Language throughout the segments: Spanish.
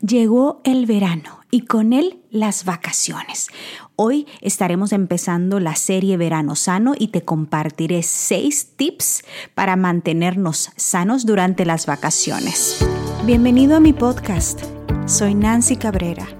Llegó el verano y con él las vacaciones. Hoy estaremos empezando la serie Verano Sano y te compartiré seis tips para mantenernos sanos durante las vacaciones. Bienvenido a mi podcast. Soy Nancy Cabrera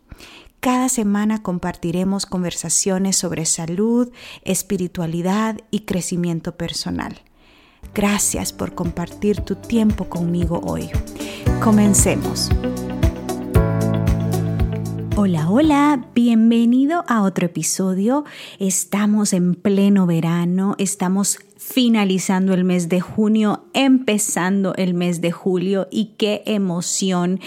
Cada semana compartiremos conversaciones sobre salud, espiritualidad y crecimiento personal. Gracias por compartir tu tiempo conmigo hoy. Comencemos. Hola, hola, bienvenido a otro episodio. Estamos en pleno verano, estamos finalizando el mes de junio, empezando el mes de julio y qué emoción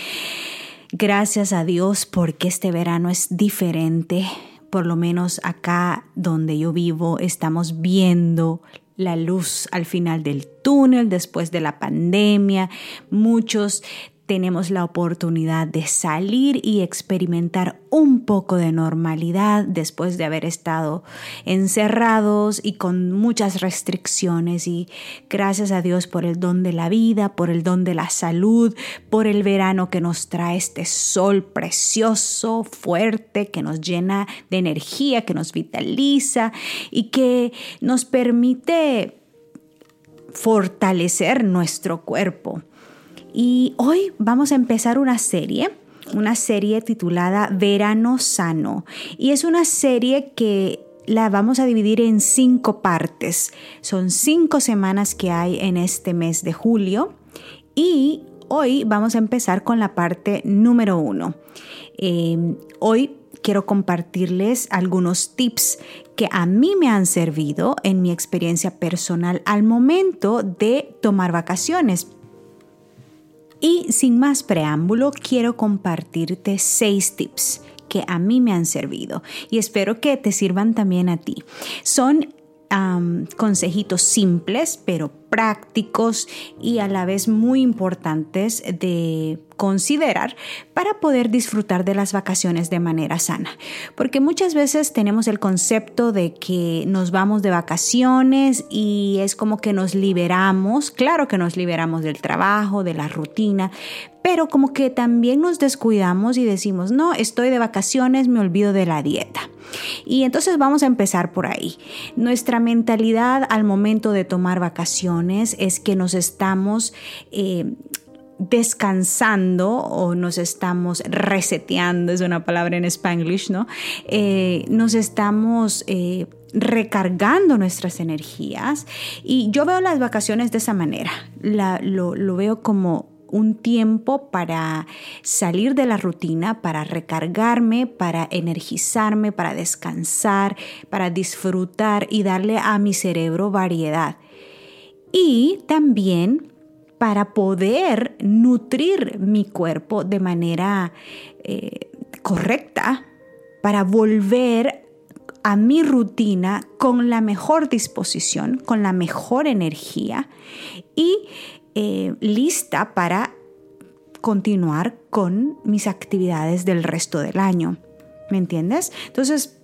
Gracias a Dios porque este verano es diferente. Por lo menos acá donde yo vivo estamos viendo la luz al final del túnel después de la pandemia. Muchos tenemos la oportunidad de salir y experimentar un poco de normalidad después de haber estado encerrados y con muchas restricciones y gracias a Dios por el don de la vida, por el don de la salud, por el verano que nos trae este sol precioso, fuerte, que nos llena de energía, que nos vitaliza y que nos permite fortalecer nuestro cuerpo. Y hoy vamos a empezar una serie, una serie titulada Verano Sano. Y es una serie que la vamos a dividir en cinco partes. Son cinco semanas que hay en este mes de julio. Y hoy vamos a empezar con la parte número uno. Em, hoy quiero compartirles algunos tips que a mí me han servido en mi experiencia personal al momento de tomar vacaciones. Y sin más preámbulo, quiero compartirte seis tips que a mí me han servido y espero que te sirvan también a ti. Son consejitos simples, pero prácticos y a la vez muy importantes de considerar para poder disfrutar de las vacaciones de manera sana. Porque muchas veces tenemos el concepto de que nos vamos de vacaciones y es como que nos liberamos, claro que nos liberamos del trabajo, de la rutina, pero como que también nos descuidamos y decimos, no, estoy de vacaciones, me olvido de la dieta. Y entonces vamos a empezar por ahí. Nuestra mentalidad al momento de tomar vacaciones es que nos estamos... Eh, descansando o nos estamos reseteando, es una palabra en spanglish, ¿no? Eh, nos estamos eh, recargando nuestras energías y yo veo las vacaciones de esa manera, lo, lo veo como un tiempo para salir de la rutina, para recargarme, para energizarme, para descansar, para disfrutar y darle a mi cerebro variedad. Y también para poder nutrir mi cuerpo de manera eh, correcta, para volver a mi rutina con la mejor disposición, con la mejor energía y eh, lista para continuar con mis actividades del resto del año. ¿Me entiendes? Entonces,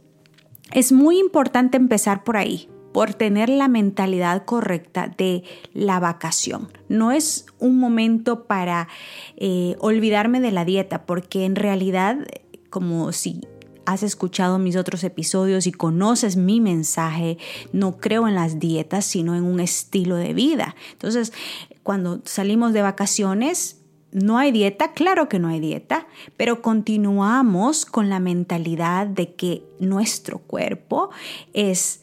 es muy importante empezar por ahí, por tener la mentalidad correcta de la vacación. No es un momento para eh, olvidarme de la dieta, porque en realidad, como si has escuchado mis otros episodios y conoces mi mensaje, no creo en las dietas, sino en un estilo de vida. Entonces, cuando salimos de vacaciones, no hay dieta, claro que no hay dieta, pero continuamos con la mentalidad de que nuestro cuerpo es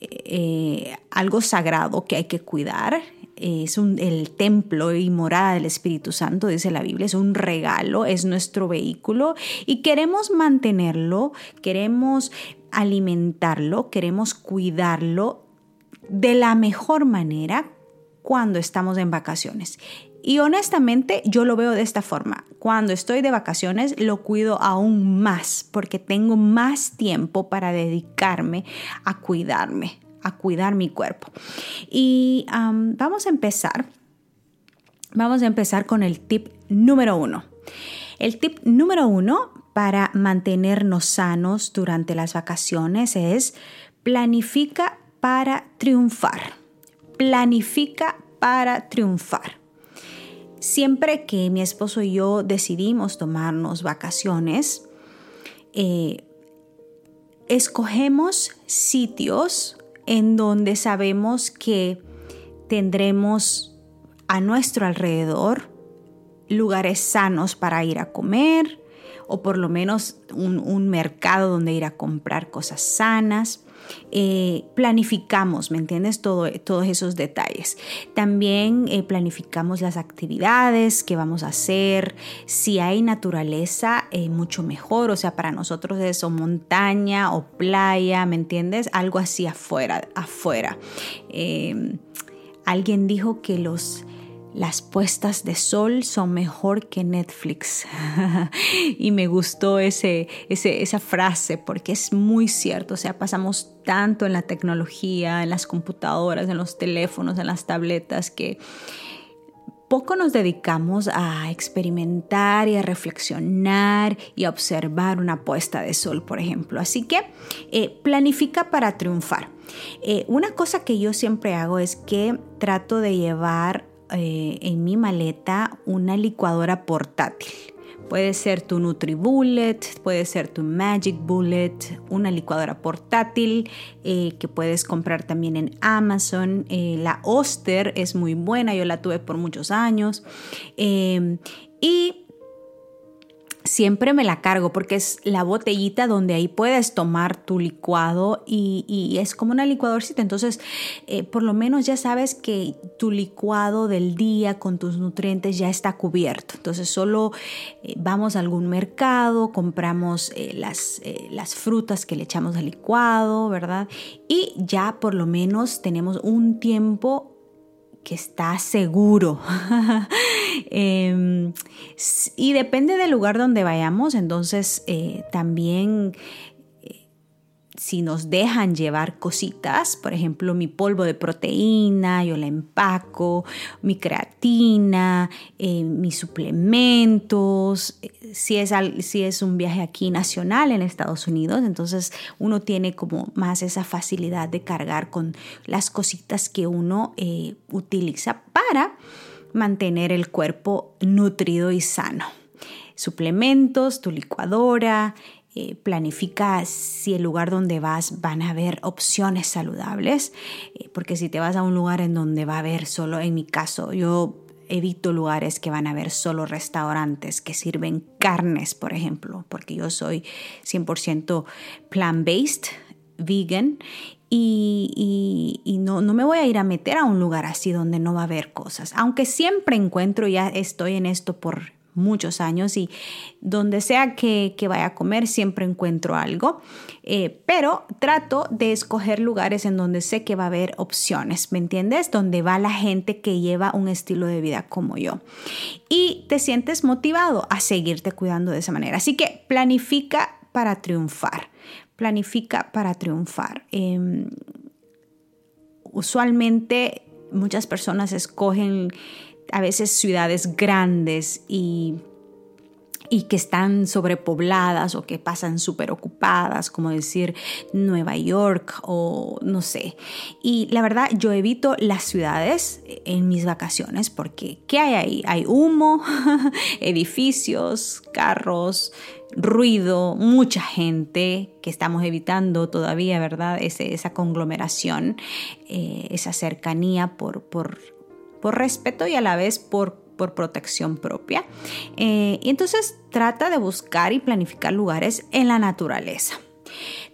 eh, algo sagrado que hay que cuidar. Es el templo y morada del Espíritu Santo, dice la Biblia, es un regalo, es nuestro vehículo y queremos mantenerlo, queremos alimentarlo, queremos cuidarlo de la mejor manera cuando estamos en vacaciones. Y honestamente yo lo veo de esta forma cuando estoy de vacaciones lo cuido aún más porque tengo más tiempo para dedicarme a cuidarme, a cuidar mi cuerpo. Y vamos a empezar. Vamos a empezar con el tip número uno. El tip número uno para mantenernos sanos durante las vacaciones es planifica para triunfar. Planifica para triunfar. Siempre que mi esposo y yo decidimos tomarnos vacaciones, eh, escogemos sitios en donde sabemos que tendremos a nuestro alrededor lugares sanos para ir a comer o por lo menos un, mercado donde ir a comprar cosas sanas. Eh, planificamos, ¿me entiendes? Todo, todos esos detalles. También eh, planificamos las actividades que vamos a hacer. Si hay naturaleza, eh, mucho mejor. O sea, para nosotros es montaña o playa, ¿me entiendes? Algo así afuera. afuera. alguien dijo que los las puestas de sol son mejor que Netflix. y me gustó ese, esa frase porque es muy cierto. O sea, pasamos tanto en la tecnología, en las computadoras, en los teléfonos, en las tabletas, que poco nos dedicamos a experimentar y a reflexionar y a observar una puesta de sol, por ejemplo. Así que eh, planifica para triunfar. Eh, una cosa que yo siempre hago es que trato de llevar eh, en mi maleta una licuadora portátil. Puede ser tu NutriBullet, puede ser tu Magic Bullet, una licuadora portátil eh, que puedes comprar también en Amazon. Eh, la Oster es muy buena, yo la tuve por muchos años. y siempre me la cargo porque es la botellita donde ahí puedes tomar tu licuado y, es como una licuadorcita. Entonces, eh, por lo menos ya sabes que tu licuado del día con tus nutrientes ya está cubierto. Entonces, solo eh, vamos a algún mercado, compramos eh, las, las frutas que le echamos al licuado, ¿verdad? Y ya por lo menos tenemos un tiempo que está seguro. Em, y depende del lugar donde vayamos, entonces eh, también si nos dejan llevar cositas, por ejemplo, mi polvo de proteína, yo la empaco, mi creatina, eh, mis suplementos, eh, si es, si es un viaje aquí nacional en Estados Unidos, entonces uno tiene como más esa facilidad de cargar con las cositas que uno eh, utiliza para mantener el cuerpo nutrido y sano. Suplementos, tu licuadora, eh, planifica si el lugar donde vas van a haber opciones saludables, eh, porque si te vas a un lugar en donde va a haber solo, en mi caso, yo evito lugares que van a haber solo restaurantes que sirven carnes, por ejemplo, porque yo soy 100% plant-based, vegan, y, y, no, no, me voy a ir a meter a un lugar así donde no va a haber cosas. Aunque siempre encuentro, ya estoy en esto por muchos años y donde sea que, vaya a comer siempre encuentro algo, eh, pero trato de escoger lugares en donde sé que va a haber opciones, ¿me entiendes? Donde va la gente que lleva un estilo de vida como yo. Y te sientes motivado a seguirte cuidando de esa manera. Así que planifica para triunfar, planifica para triunfar. Em, usualmente muchas personas escogen a veces ciudades grandes y, y que están sobrepobladas o que pasan súper ocupadas, como decir Nueva York o no sé. Y la verdad, yo evito las ciudades en mis vacaciones porque ¿qué hay ahí? Hay humo, edificios, carros, ruido, mucha gente que estamos evitando todavía, ¿verdad? esa conglomeración, eh, esa cercanía por, por respeto y a la vez por por protección propia. Eh, y entonces trata de buscar y planificar lugares en la naturaleza.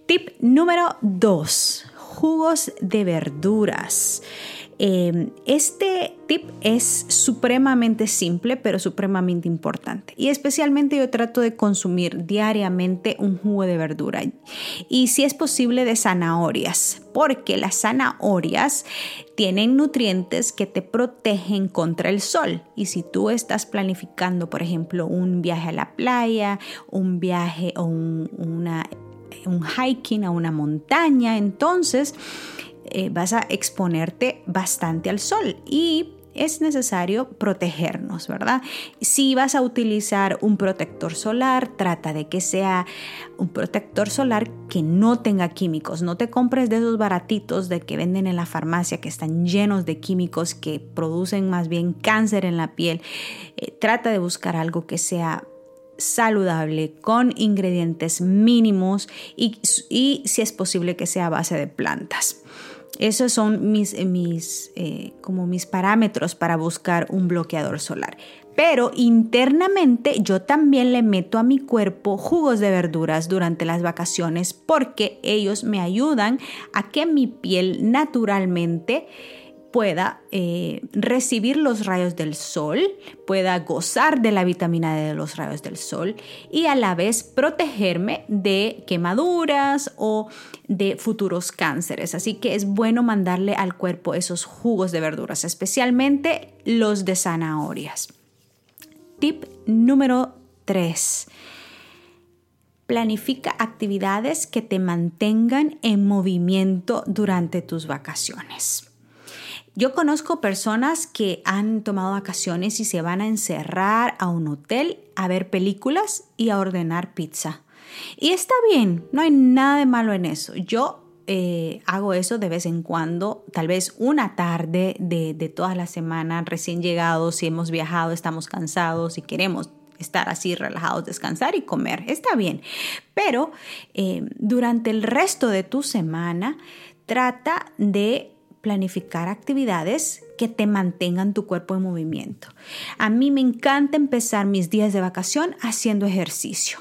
Tip número 2. Jugos de verduras. Em, este tip es supremamente simple, pero supremamente importante. Y especialmente yo trato de consumir diariamente un jugo de verdura. Y si es posible de zanahorias, porque las zanahorias tienen nutrientes que te protegen contra el sol. Y si tú estás planificando, por ejemplo, un viaje a la playa, un viaje o un, un hiking a una montaña, entonces eh, vas a exponerte bastante al sol y es necesario protegernos, ¿verdad? Si vas a utilizar un protector solar, trata de que sea un protector solar que no tenga químicos. No te compres de esos baratitos de que venden en la farmacia que están llenos de químicos que producen más bien cáncer en la piel. Eh, trata de buscar algo que sea saludable con ingredientes mínimos y, y si es posible que sea a base de plantas. Esos son mis, eh, mis, eh, como mis parámetros para buscar un bloqueador solar. Pero internamente yo también le meto a mi cuerpo jugos de verduras durante las vacaciones porque ellos me ayudan a que mi piel naturalmente pueda eh, recibir los rayos del sol, pueda gozar de la vitamina D de los rayos del sol y a la vez protegerme de quemaduras o de futuros cánceres. Así que es bueno mandarle al cuerpo esos jugos de verduras, especialmente los de zanahorias. Tip número 3. Planifica actividades que te mantengan en movimiento durante tus vacaciones. Yo conozco personas que han tomado vacaciones y se van a encerrar a un hotel a ver películas y a ordenar pizza. Y está bien, no hay nada de malo en eso. Yo eh, hago eso de vez en cuando, tal vez una tarde de, de toda la semana, recién llegados, si hemos viajado, estamos cansados y queremos estar así relajados, descansar y comer. Está bien. Pero eh, durante el resto de tu semana, trata de planificar actividades que te mantengan tu cuerpo en movimiento. A mí me encanta empezar mis días de vacación haciendo ejercicio.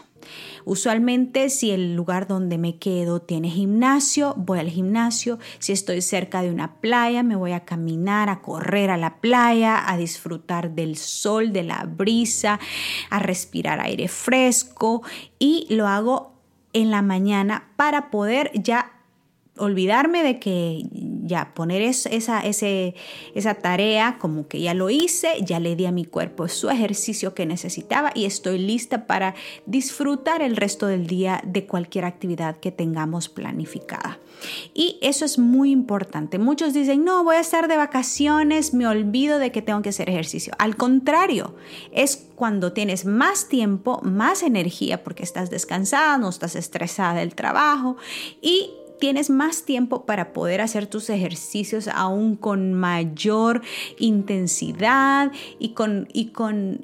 Usualmente si el lugar donde me quedo tiene gimnasio, voy al gimnasio. Si estoy cerca de una playa, me voy a caminar, a correr a la playa, a disfrutar del sol, de la brisa, a respirar aire fresco y lo hago en la mañana para poder ya olvidarme de que ya poner esa, ese, esa tarea como que ya lo hice, ya le di a mi cuerpo su ejercicio que necesitaba y estoy lista para disfrutar el resto del día de cualquier actividad que tengamos planificada. Y eso es muy importante. Muchos dicen, no, voy a estar de vacaciones, me olvido de que tengo que hacer ejercicio. Al contrario, es cuando tienes más tiempo, más energía, porque estás descansada, no estás estresada del trabajo y tienes más tiempo para poder hacer tus ejercicios aún con mayor intensidad y con, y con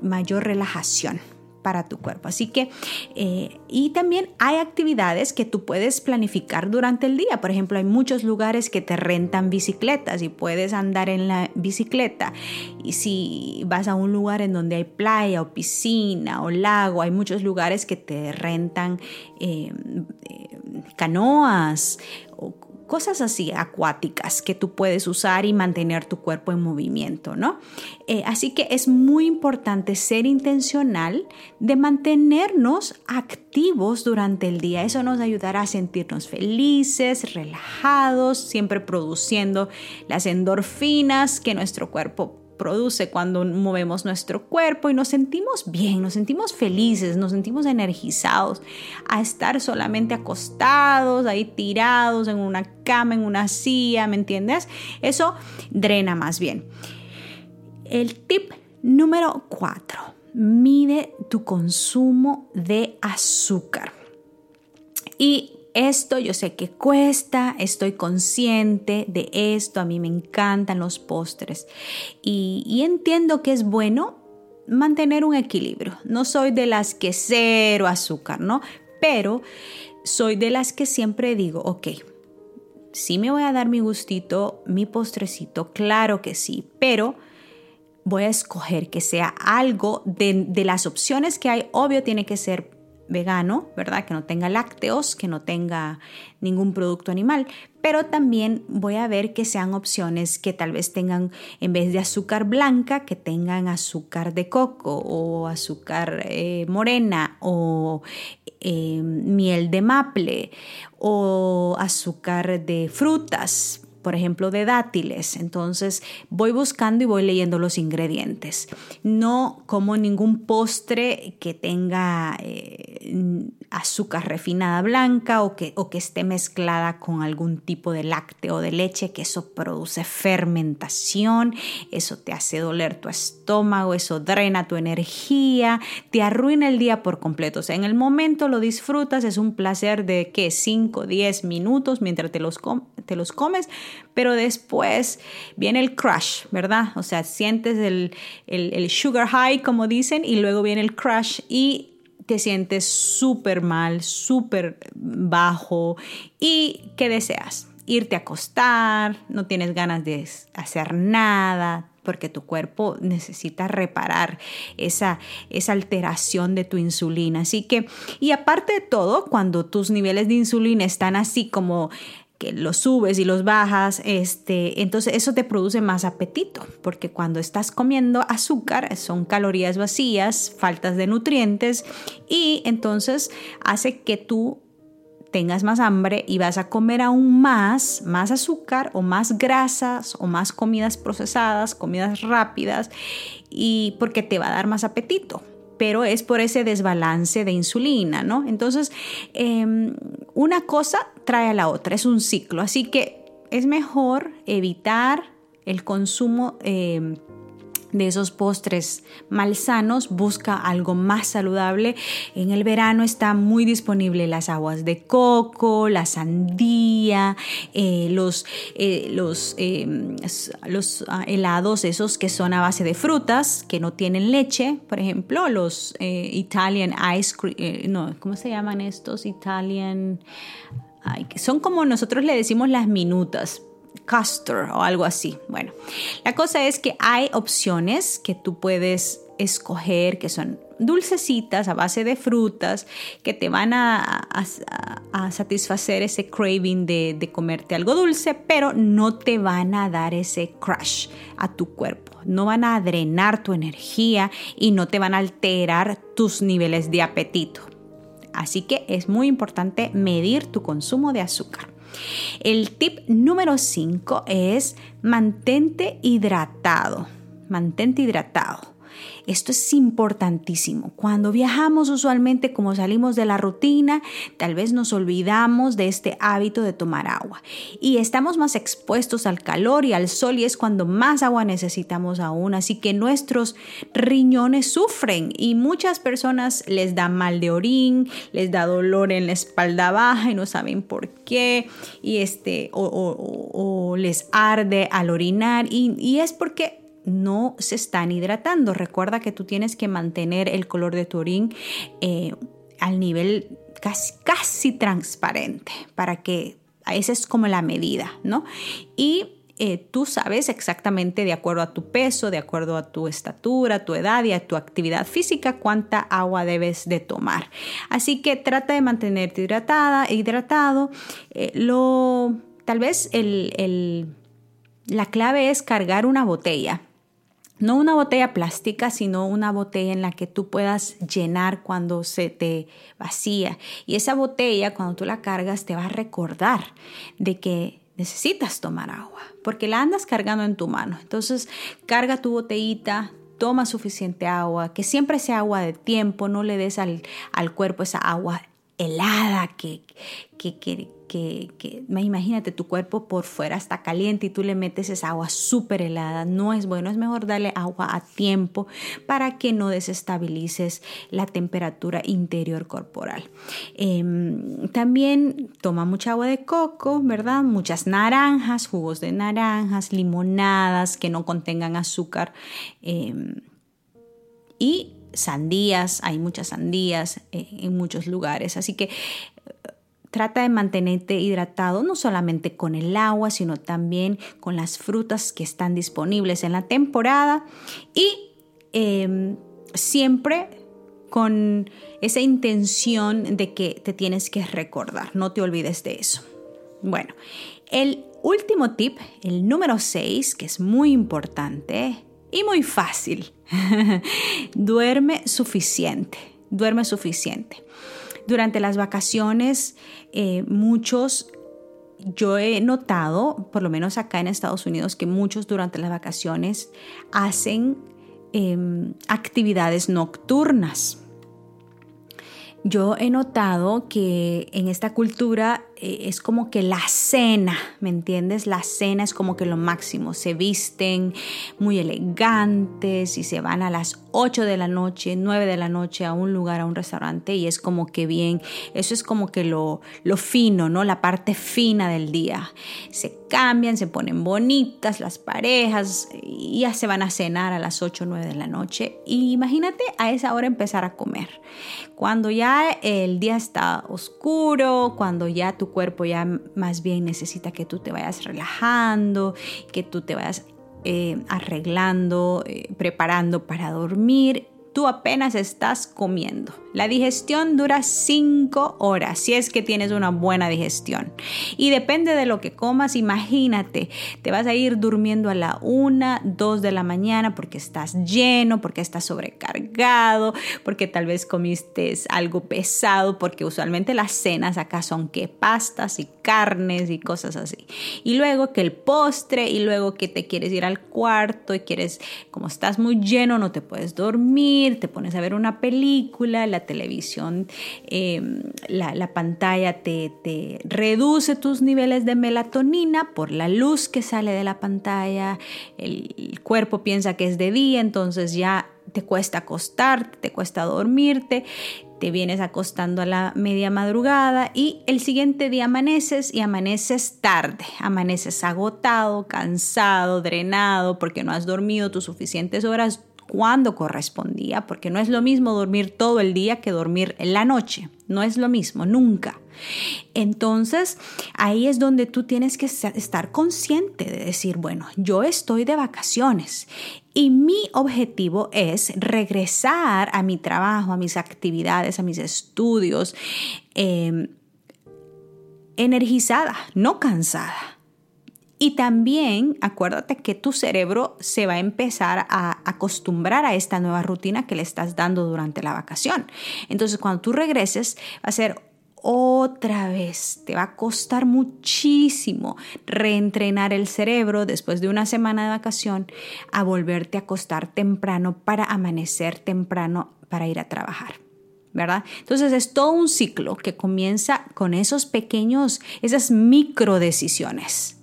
mayor relajación para tu cuerpo. Así que, eh, y también hay actividades que tú puedes planificar durante el día. Por ejemplo, hay muchos lugares que te rentan bicicletas y puedes andar en la bicicleta. Y si vas a un lugar en donde hay playa o piscina o lago, hay muchos lugares que te rentan eh, canoas o cosas así acuáticas que tú puedes usar y mantener tu cuerpo en movimiento, ¿no? Eh, así que es muy importante ser intencional de mantenernos activos durante el día. Eso nos ayudará a sentirnos felices, relajados, siempre produciendo las endorfinas que nuestro cuerpo produce cuando movemos nuestro cuerpo y nos sentimos bien, nos sentimos felices, nos sentimos energizados a estar solamente acostados, ahí tirados en una cama, en una silla, ¿me entiendes? Eso drena más bien. El tip número 4. Mide tu consumo de azúcar. Y esto yo sé que cuesta, estoy consciente de esto, a mí me encantan los postres y, entiendo que es bueno mantener un equilibrio. No soy de las que cero azúcar, ¿no? Pero soy de las que siempre digo, ok, sí me voy a dar mi gustito, mi postrecito, claro que sí, pero voy a escoger que sea algo de, de las opciones que hay, obvio tiene que ser vegano, ¿verdad? Que no tenga lácteos, que no tenga ningún producto animal. Pero también voy a ver que sean opciones que tal vez tengan, en vez de azúcar blanca, que tengan azúcar de coco o azúcar eh, morena o eh, miel de maple o azúcar de frutas por ejemplo, de dátiles. Entonces voy buscando y voy leyendo los ingredientes. No como ningún postre que tenga eh, azúcar refinada blanca o que, o que esté mezclada con algún tipo de lácteo o de leche, que eso produce fermentación, eso te hace doler tu estómago, eso drena tu energía, te arruina el día por completo. O sea, en el momento lo disfrutas, es un placer de que 5, 10 minutos mientras te los, te los comes, pero después viene el crush, ¿verdad? O sea, sientes el, el, sugar high, como dicen, y luego viene el crush y te sientes súper mal, súper bajo y ¿qué deseas? Irte a acostar, no tienes ganas de hacer nada, porque tu cuerpo necesita reparar esa, esa alteración de tu insulina. Así que, y aparte de todo, cuando tus niveles de insulina están así como que los subes y los bajas, este, entonces eso te produce más apetito, porque cuando estás comiendo azúcar son calorías vacías, faltas de nutrientes y entonces hace que tú tengas más hambre y vas a comer aún más, más azúcar o más grasas o más comidas procesadas, comidas rápidas y porque te va a dar más apetito pero es por ese desbalance de insulina, ¿no? Entonces, em, una cosa trae a la otra, es un ciclo, así que es mejor evitar el consumo em, de esos postres malsanos, busca algo más saludable. En el verano está muy disponible las aguas de coco, la sandía, eh, los, eh, los, em, ah, helados esos que son a base de frutas, que no tienen leche, por ejemplo, los eh, Italian ice cream, no, ¿cómo se llaman estos? Italian... son como nosotros le decimos las minutas, Custard o algo así. Bueno, la cosa es que hay opciones que tú puedes escoger que son dulcecitas a base de frutas que te van a, satisfacer ese craving de, de, comerte algo dulce, pero no te van a dar ese crush a tu cuerpo, no van a drenar tu energía y no te van a alterar tus niveles de apetito. Así que es muy importante medir tu consumo de azúcar. El tip número 5 es mantente hidratado. Mantente hidratado. Esto es importantísimo. Cuando viajamos usualmente como salimos de la rutina, tal vez nos olvidamos de este hábito de tomar agua y estamos más expuestos al calor y al sol y es cuando más agua necesitamos aún. Así que nuestros riñones sufren y muchas personas les da mal de orín, les da dolor en la espalda baja y no saben por qué y este o, les arde al orinar y es porque no se están hidratando. Recuerda que tú tienes que mantener el color de tu orín eh, al nivel casi, casi transparente para que esa es como la medida, ¿no? Y eh, tú sabes exactamente de acuerdo a tu peso, de acuerdo a tu estatura, tu edad y a tu actividad física, cuánta agua debes de tomar. Así que trata de mantenerte hidratada, hidratado. Eh, lo, tal vez la clave es cargar una botella no una botella plástica, sino una botella en la que tú puedas llenar cuando se te vacía. Y esa botella, cuando tú la cargas, te va a recordar de que necesitas tomar agua, porque la andas cargando en tu mano. Entonces, carga tu botellita, toma suficiente agua, que siempre sea agua de tiempo, no le des al, al cuerpo esa agua helada que, que, que que, imagínate, tu cuerpo por fuera está caliente y tú le metes esa agua súper helada. No es bueno, es mejor darle agua a tiempo para que no desestabilices la temperatura interior corporal. Em, también toma mucha agua de coco, ¿verdad? Muchas naranjas, jugos de naranjas, limonadas que no contengan azúcar. Em, y sandías, hay muchas sandías eh, en muchos lugares. Así que Trata de mantenerte hidratado no solamente con el agua, sino también con las frutas que están disponibles en la temporada y em, siempre con esa intención de que te tienes que recordar. No te olvides de eso. Bueno, el último tip, el número 6, que es muy importante y muy fácil. duerme suficiente, duerme suficiente. Durante las vacaciones, eh, muchos yo he notado, por lo menos acá en Estados Unidos, que muchos durante las vacaciones hacen em, actividades nocturnas. Yo he notado que en esta cultura es como que la cena, ¿me entiendes? La cena es como que lo máximo. Se visten muy elegantes y se van a las 8 de la noche, 9 de la noche a un lugar, a un restaurante y es como que bien, eso es como que lo, lo fino, ¿no? La parte fina del día. Se cambian, se ponen bonitas las parejas y ya se van a cenar a las 8 o 9 de la noche. Imagínate a esa hora empezar a comer. Cuando ya el día está oscuro, cuando ya tu cuerpo ya más bien necesita que tú te vayas relajando, que tú te vayas eh, arreglando, eh, preparando para dormir, tú apenas estás comiendo. La digestión dura 5 horas, si es que tienes una buena digestión. Y depende de lo que comas, imagínate, te vas a ir durmiendo a la 1, 2 de la mañana porque estás lleno, porque estás sobrecargado, porque tal vez comiste algo pesado, porque usualmente las cenas acá son que pastas y carnes y cosas así. Y luego que el postre y luego que te quieres ir al cuarto y quieres, como estás muy lleno, no te puedes dormir, te pones a ver una película, la televisión, em, la, pantalla te, te reduce tus niveles de melatonina por la luz que sale de la pantalla, el cuerpo piensa que es de día, entonces ya te cuesta acostarte, te cuesta dormirte, te vienes acostando a la media madrugada y el siguiente día amaneces y amaneces tarde, amaneces agotado, cansado, drenado porque no has dormido tus suficientes horas cuando correspondía, porque no es lo mismo dormir todo el día que dormir en la noche, no es lo mismo, nunca. Entonces, ahí es donde tú tienes que estar consciente de decir, bueno, yo estoy de vacaciones y mi objetivo es regresar a mi trabajo, a mis actividades, a mis estudios, em, energizada, no cansada. Y también acuérdate que tu cerebro se va a empezar a acostumbrar a esta nueva rutina que le estás dando durante la vacación. Entonces cuando tú regreses va a ser otra vez. Te va a costar muchísimo reentrenar el cerebro después de una semana de vacación a volverte a acostar temprano para amanecer temprano para ir a trabajar. ¿verdad? Entonces es todo un ciclo que comienza con esos pequeños, esas micro decisiones,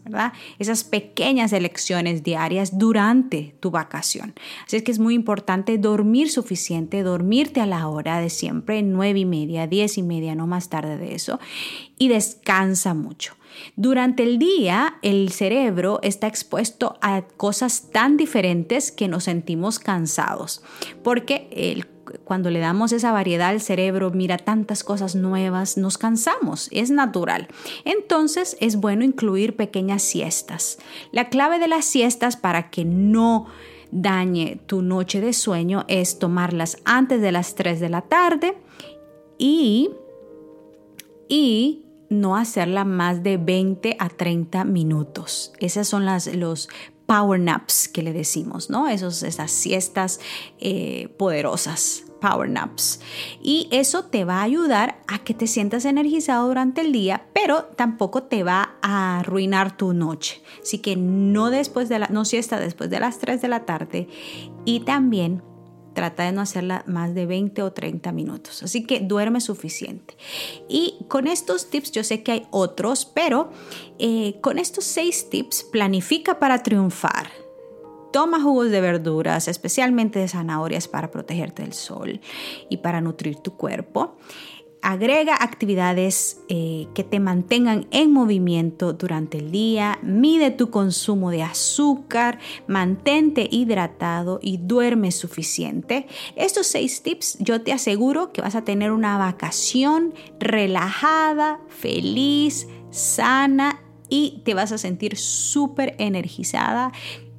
Esas pequeñas elecciones diarias durante tu vacación. Así es que es muy importante dormir suficiente, dormirte a la hora de siempre, nueve y media, diez y media, no más tarde de eso, y descansa mucho. Durante el día, el cerebro está expuesto a cosas tan diferentes que nos sentimos cansados, porque el cuando le damos esa variedad al cerebro, mira tantas cosas nuevas, nos cansamos, es natural. Entonces es bueno incluir pequeñas siestas. La clave de las siestas para que no dañe tu noche de sueño es tomarlas antes de las 3 de la tarde y, y no hacerla más de 20 a 30 minutos. Esas son las, los power naps que le decimos, ¿no? Esos, esas siestas eh, poderosas, power naps. Y eso te va a ayudar a que te sientas energizado durante el día, pero tampoco te va a arruinar tu noche. Así que no después de la, no siesta después de las 3 de la tarde y también trata de no hacerla más de 20 o 30 minutos. Así que duerme suficiente. Y con estos tips, yo sé que hay otros, pero eh, con estos seis tips, planifica para triunfar. Toma jugos de verduras, especialmente de zanahorias, para protegerte del sol y para nutrir tu cuerpo. Agrega actividades eh, que te mantengan en movimiento durante el día, mide tu consumo de azúcar, mantente hidratado y duerme suficiente. Estos seis tips yo te aseguro que vas a tener una vacación relajada, feliz, sana y te vas a sentir súper energizada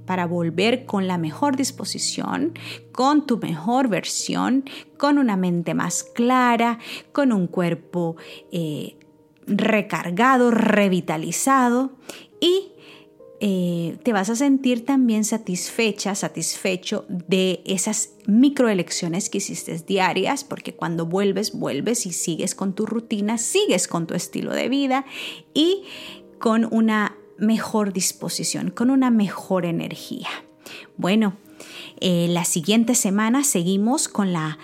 para volver con la mejor disposición, con tu mejor versión, con una mente más clara, con un cuerpo eh, recargado, revitalizado y eh, te vas a sentir también satisfecha, satisfecho de esas microelecciones que hiciste diarias, porque cuando vuelves, vuelves y sigues con tu rutina, sigues con tu estilo de vida y con una mejor disposición, con una mejor energía. Bueno, eh, la siguiente semana seguimos con la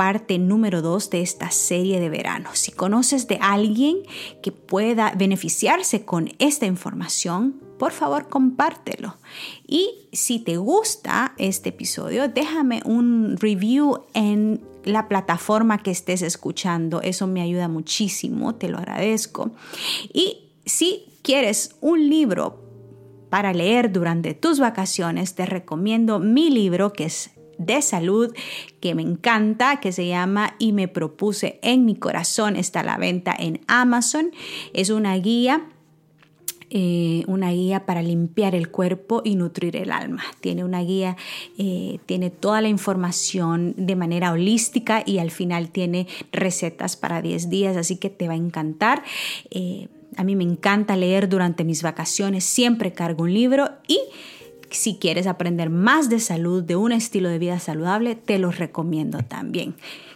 parte número 2 de esta serie de verano. Si conoces de alguien que pueda beneficiarse con esta información, por favor compártelo. Y si te gusta este episodio, déjame un review en la plataforma que estés escuchando. Eso me ayuda muchísimo, te lo agradezco. Y si quieres un libro para leer durante tus vacaciones, te recomiendo mi libro que es de salud que me encanta, que se llama Y me propuse en mi corazón. Está a la venta en Amazon. Es una guía. Eh, una guía para limpiar el cuerpo y nutrir el alma. Tiene una guía, eh, tiene toda la información de manera holística y al final tiene recetas para 10 días, así que te va a encantar. Eh, a mí me encanta leer durante mis vacaciones, siempre cargo un libro y si quieres aprender más de salud, de un estilo de vida saludable, te los recomiendo también.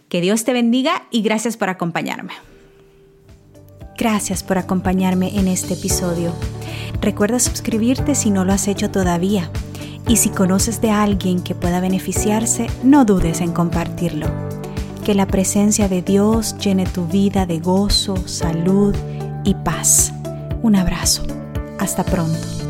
Que Dios te bendiga y gracias por acompañarme. Gracias por acompañarme en este episodio. Recuerda suscribirte si no lo has hecho todavía. Y si conoces de alguien que pueda beneficiarse, no dudes en compartirlo. Que la presencia de Dios llene tu vida de gozo, salud y paz. Un abrazo. Hasta pronto.